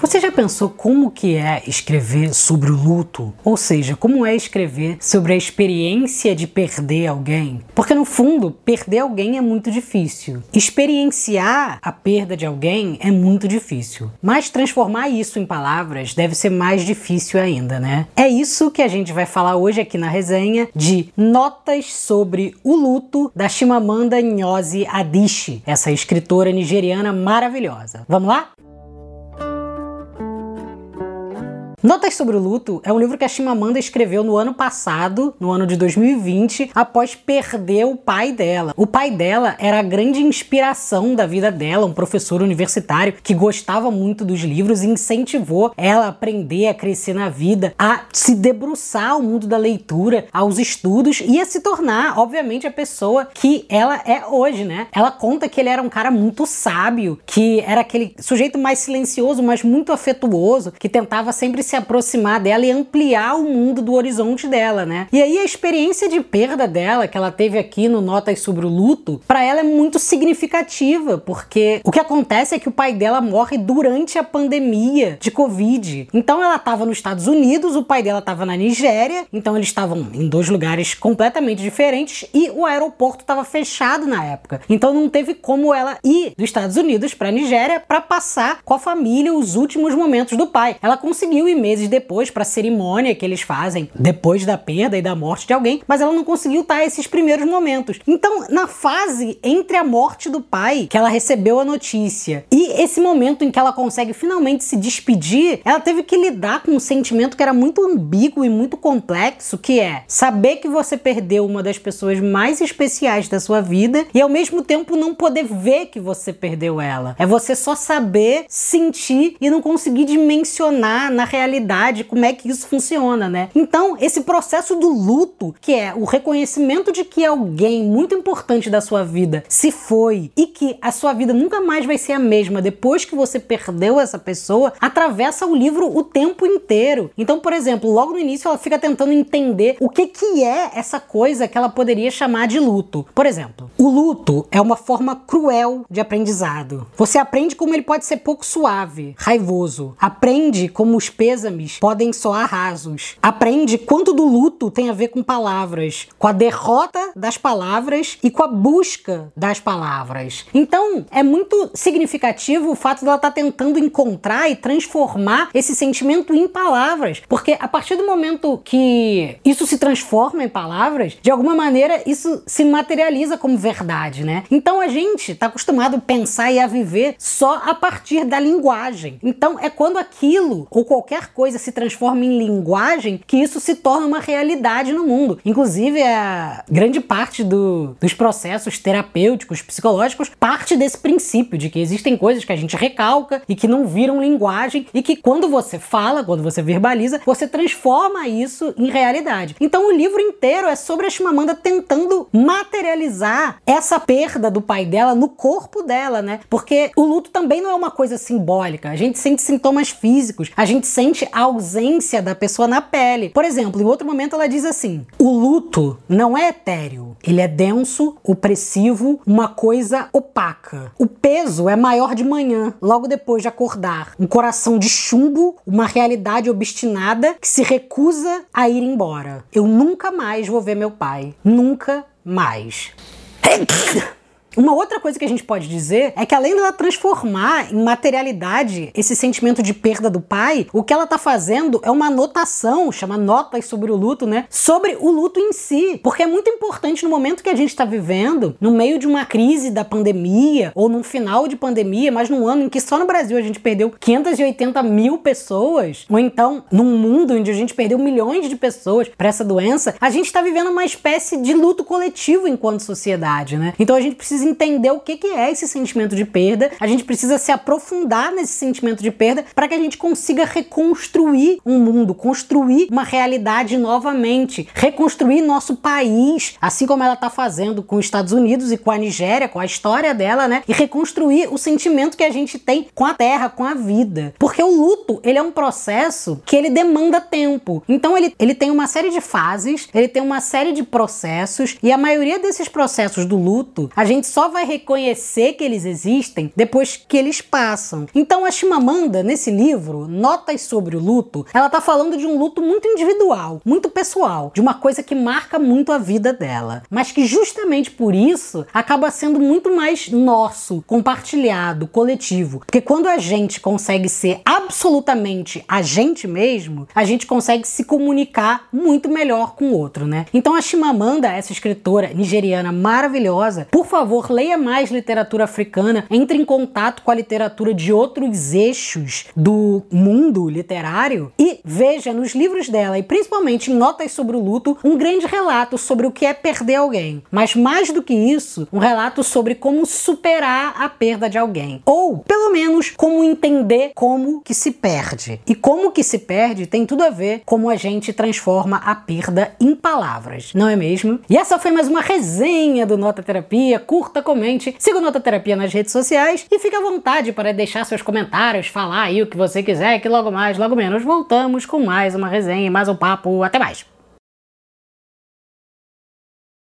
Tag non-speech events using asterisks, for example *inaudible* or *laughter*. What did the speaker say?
Você já pensou como que é escrever sobre o luto? Ou seja, como é escrever sobre a experiência de perder alguém? Porque no fundo, perder alguém é muito difícil. Experienciar a perda de alguém é muito difícil. Mas transformar isso em palavras deve ser mais difícil ainda, né? É isso que a gente vai falar hoje aqui na resenha de Notas sobre o Luto da Chimamanda Ngozi Adichie, essa escritora nigeriana maravilhosa. Vamos lá? Notas sobre o Luto é um livro que a Chimamanda escreveu no ano passado, no ano de 2020, após perder o pai dela. O pai dela era a grande inspiração da vida dela, um professor universitário que gostava muito dos livros e incentivou ela a aprender, a crescer na vida, a se debruçar ao mundo da leitura, aos estudos e a se tornar, obviamente, a pessoa que ela é hoje, né? Ela conta que ele era um cara muito sábio, que era aquele sujeito mais silencioso, mas muito afetuoso, que tentava sempre se aproximar dela e ampliar o mundo do horizonte dela, né? E aí a experiência de perda dela, que ela teve aqui no Notas sobre o Luto, para ela é muito significativa, porque o que acontece é que o pai dela morre durante a pandemia de Covid. Então ela estava nos Estados Unidos, o pai dela estava na Nigéria, então eles estavam em dois lugares completamente diferentes e o aeroporto estava fechado na época. Então não teve como ela ir dos Estados Unidos para a Nigéria para passar com a família os últimos momentos do pai. Ela conseguiu ir meses depois para a cerimônia que eles fazem depois da perda e da morte de alguém, mas ela não conseguiu estar esses primeiros momentos. Então, na fase entre a morte do pai, que ela recebeu a notícia, e esse momento em que ela consegue finalmente se despedir, ela teve que lidar com um sentimento que era muito ambíguo e muito complexo, que é saber que você perdeu uma das pessoas mais especiais da sua vida e ao mesmo tempo não poder ver que você perdeu ela. É você só saber, sentir e não conseguir dimensionar na realidade realidade, como é que isso funciona, né? Então, esse processo do luto, que é o reconhecimento de que alguém muito importante da sua vida se foi e que a sua vida nunca mais vai ser a mesma depois que você perdeu essa pessoa, atravessa o livro o tempo inteiro. Então, por exemplo, logo no início ela fica tentando entender o que que é essa coisa que ela poderia chamar de luto. Por exemplo, o luto é uma forma cruel de aprendizado. Você aprende como ele pode ser pouco suave, raivoso. Aprende como os pêsames podem soar rasos. Aprende quanto do luto tem a ver com palavras, com a derrota das palavras e com a busca das palavras. Então, é muito significativo o fato dela estar tá tentando encontrar e transformar esse sentimento em palavras, porque a partir do momento que isso se transforma em palavras, de alguma maneira isso se materializa como verdade, né? Então a gente está acostumado a pensar e a viver só a partir da linguagem. Então é quando aquilo ou qualquer coisa se transforma em linguagem que isso se torna uma realidade no mundo. Inclusive, a grande parte do, dos processos terapêuticos, psicológicos, parte desse princípio de que existem coisas que a gente recalca e que não viram linguagem e que quando você fala, quando você verbaliza, você transforma isso em realidade. Então, o livro inteiro é sobre a Chimamanda tentando materializar essa perda do pai dela no corpo dela, né? Porque o luto também não é uma coisa simbólica. A gente sente sintomas físicos, a gente sente a ausência da pessoa na pele. Por exemplo, em outro momento ela diz assim: o luto não é etéreo, ele é denso, opressivo, uma coisa opaca. O peso é maior de manhã, logo depois de acordar. Um coração de chumbo, uma realidade obstinada que se recusa a ir embora. Eu nunca mais vou ver meu pai. Nunca mais. *laughs* Uma outra coisa que a gente pode dizer é que além dela transformar em materialidade esse sentimento de perda do pai, o que ela tá fazendo é uma anotação, chama notas sobre o luto, né? Sobre o luto em si. Porque é muito importante no momento que a gente está vivendo, no meio de uma crise da pandemia, ou num final de pandemia, mas num ano em que só no Brasil a gente perdeu 580 mil pessoas, ou então num mundo onde a gente perdeu milhões de pessoas para essa doença, a gente está vivendo uma espécie de luto coletivo enquanto sociedade, né? Então a gente precisa precisa entender o que, que é esse sentimento de perda, a gente precisa se aprofundar nesse sentimento de perda para que a gente consiga reconstruir um mundo, construir uma realidade novamente, reconstruir nosso país, assim como ela está fazendo com os Estados Unidos e com a Nigéria, com a história dela, né? E reconstruir o sentimento que a gente tem com a terra, com a vida. Porque o luto, ele é um processo que ele demanda tempo. Então ele, ele tem uma série de fases, ele tem uma série de processos e a maioria desses processos do luto, a gente só vai reconhecer que eles existem depois que eles passam. Então a Chimamanda, nesse livro, Notas sobre o Luto, ela tá falando de um luto muito individual, muito pessoal, de uma coisa que marca muito a vida dela, mas que justamente por isso acaba sendo muito mais nosso, compartilhado, coletivo. Porque quando a gente consegue ser absolutamente a gente mesmo, a gente consegue se comunicar muito melhor com o outro, né? Então a Chimamanda, essa escritora nigeriana maravilhosa, por favor, leia mais literatura africana, entre em contato com a literatura de outros eixos do mundo literário e veja nos livros dela e principalmente em Notas sobre o Luto um grande relato sobre o que é perder alguém. Mas mais do que isso, um relato sobre como superar a perda de alguém. Ou, pelo menos, como entender como que se perde. E como que se perde tem tudo a ver como a gente transforma a perda em palavras, não é mesmo? E essa foi mais uma resenha do Nota Terapia. Curta, comente, siga Nota Terapia nas redes sociais e fique à vontade para deixar seus comentários, falar aí o que você quiser, que logo mais, logo menos voltamos com mais uma resenha e mais um papo. Até mais!